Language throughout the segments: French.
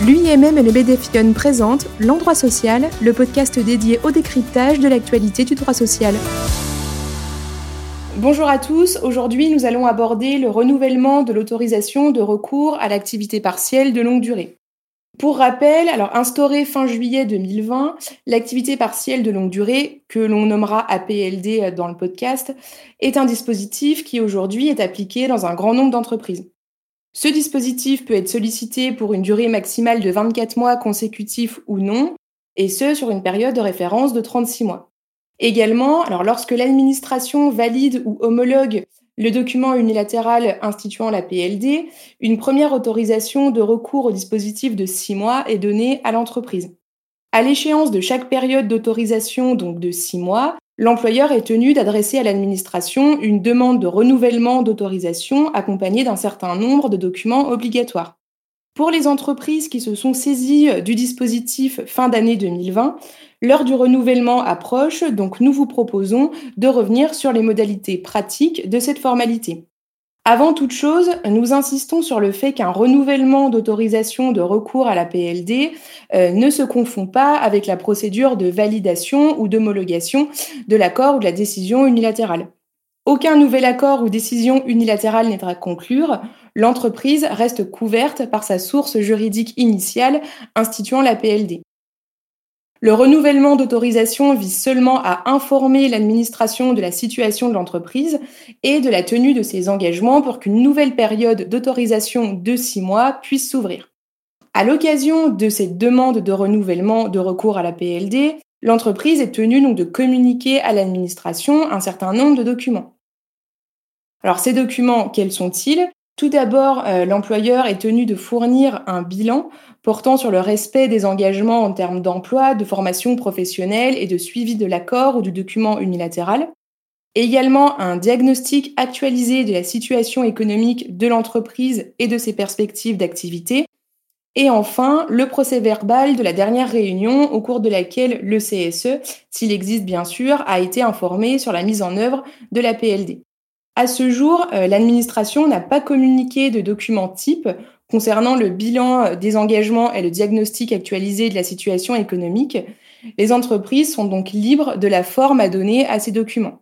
L'UIMM et le BDFION présentent L'Endroit Social, le podcast dédié au décryptage de l'actualité du droit social. Bonjour à tous, aujourd'hui nous allons aborder le renouvellement de l'autorisation de recours à l'activité partielle de longue durée. Pour rappel, alors instaurée fin juillet 2020, l'activité partielle de longue durée, que l'on nommera APLD dans le podcast, est un dispositif qui aujourd'hui est appliqué dans un grand nombre d'entreprises. Ce dispositif peut être sollicité pour une durée maximale de 24 mois consécutifs ou non, et ce sur une période de référence de 36 mois. Également, lorsque l'administration valide ou homologue le document unilatéral instituant la PLD, une première autorisation de recours au dispositif de six mois est donnée à l'entreprise. À l'échéance de chaque période d'autorisation, donc de six mois, l'employeur est tenu d'adresser à l'administration une demande de renouvellement d'autorisation accompagnée d'un certain nombre de documents obligatoires. Pour les entreprises qui se sont saisies du dispositif fin d'année 2020, L'heure du renouvellement approche, donc nous vous proposons de revenir sur les modalités pratiques de cette formalité. Avant toute chose, nous insistons sur le fait qu'un renouvellement d'autorisation de recours à la PLD euh, ne se confond pas avec la procédure de validation ou d'homologation de l'accord ou de la décision unilatérale. Aucun nouvel accord ou décision unilatérale n'est à conclure, l'entreprise reste couverte par sa source juridique initiale instituant la PLD. Le renouvellement d'autorisation vise seulement à informer l'administration de la situation de l'entreprise et de la tenue de ses engagements pour qu'une nouvelle période d'autorisation de six mois puisse s'ouvrir. À l'occasion de cette demande de renouvellement de recours à la PLD, l'entreprise est tenue donc de communiquer à l'administration un certain nombre de documents. Alors ces documents, quels sont-ils? Tout d'abord, euh, l'employeur est tenu de fournir un bilan portant sur le respect des engagements en termes d'emploi, de formation professionnelle et de suivi de l'accord ou du document unilatéral. Également un diagnostic actualisé de la situation économique de l'entreprise et de ses perspectives d'activité. Et enfin, le procès verbal de la dernière réunion au cours de laquelle le CSE, s'il existe bien sûr, a été informé sur la mise en œuvre de la PLD. À ce jour, euh, l'administration n'a pas communiqué de documents type concernant le bilan euh, des engagements et le diagnostic actualisé de la situation économique. Les entreprises sont donc libres de la forme à donner à ces documents.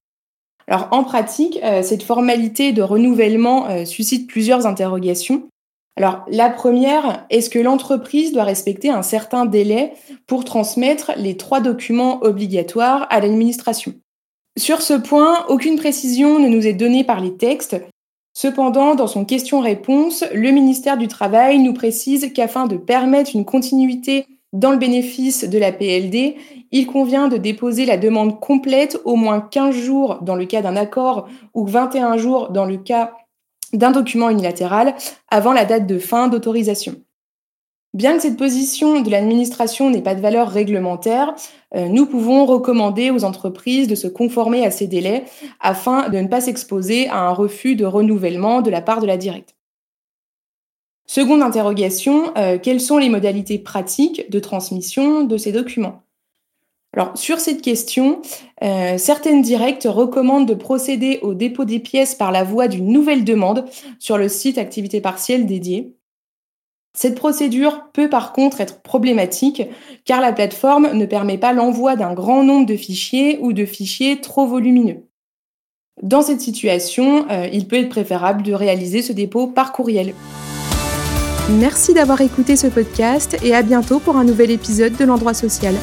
Alors en pratique, euh, cette formalité de renouvellement suscite plusieurs interrogations. Alors la première, est-ce que l'entreprise doit respecter un certain délai pour transmettre les trois documents obligatoires à l'administration? Sur ce point, aucune précision ne nous est donnée par les textes. Cependant, dans son question-réponse, le ministère du Travail nous précise qu'afin de permettre une continuité dans le bénéfice de la PLD, il convient de déposer la demande complète au moins 15 jours dans le cas d'un accord ou 21 jours dans le cas d'un document unilatéral avant la date de fin d'autorisation. Bien que cette position de l'administration n'ait pas de valeur réglementaire, euh, nous pouvons recommander aux entreprises de se conformer à ces délais afin de ne pas s'exposer à un refus de renouvellement de la part de la directe. Seconde interrogation, euh, quelles sont les modalités pratiques de transmission de ces documents? Sur cette question, euh, certaines directes recommandent de procéder au dépôt des pièces par la voie d'une nouvelle demande sur le site activité partielle dédié. Cette procédure peut par contre être problématique car la plateforme ne permet pas l'envoi d'un grand nombre de fichiers ou de fichiers trop volumineux. Dans cette situation, euh, il peut être préférable de réaliser ce dépôt par courriel. Merci d'avoir écouté ce podcast et à bientôt pour un nouvel épisode de l'endroit social.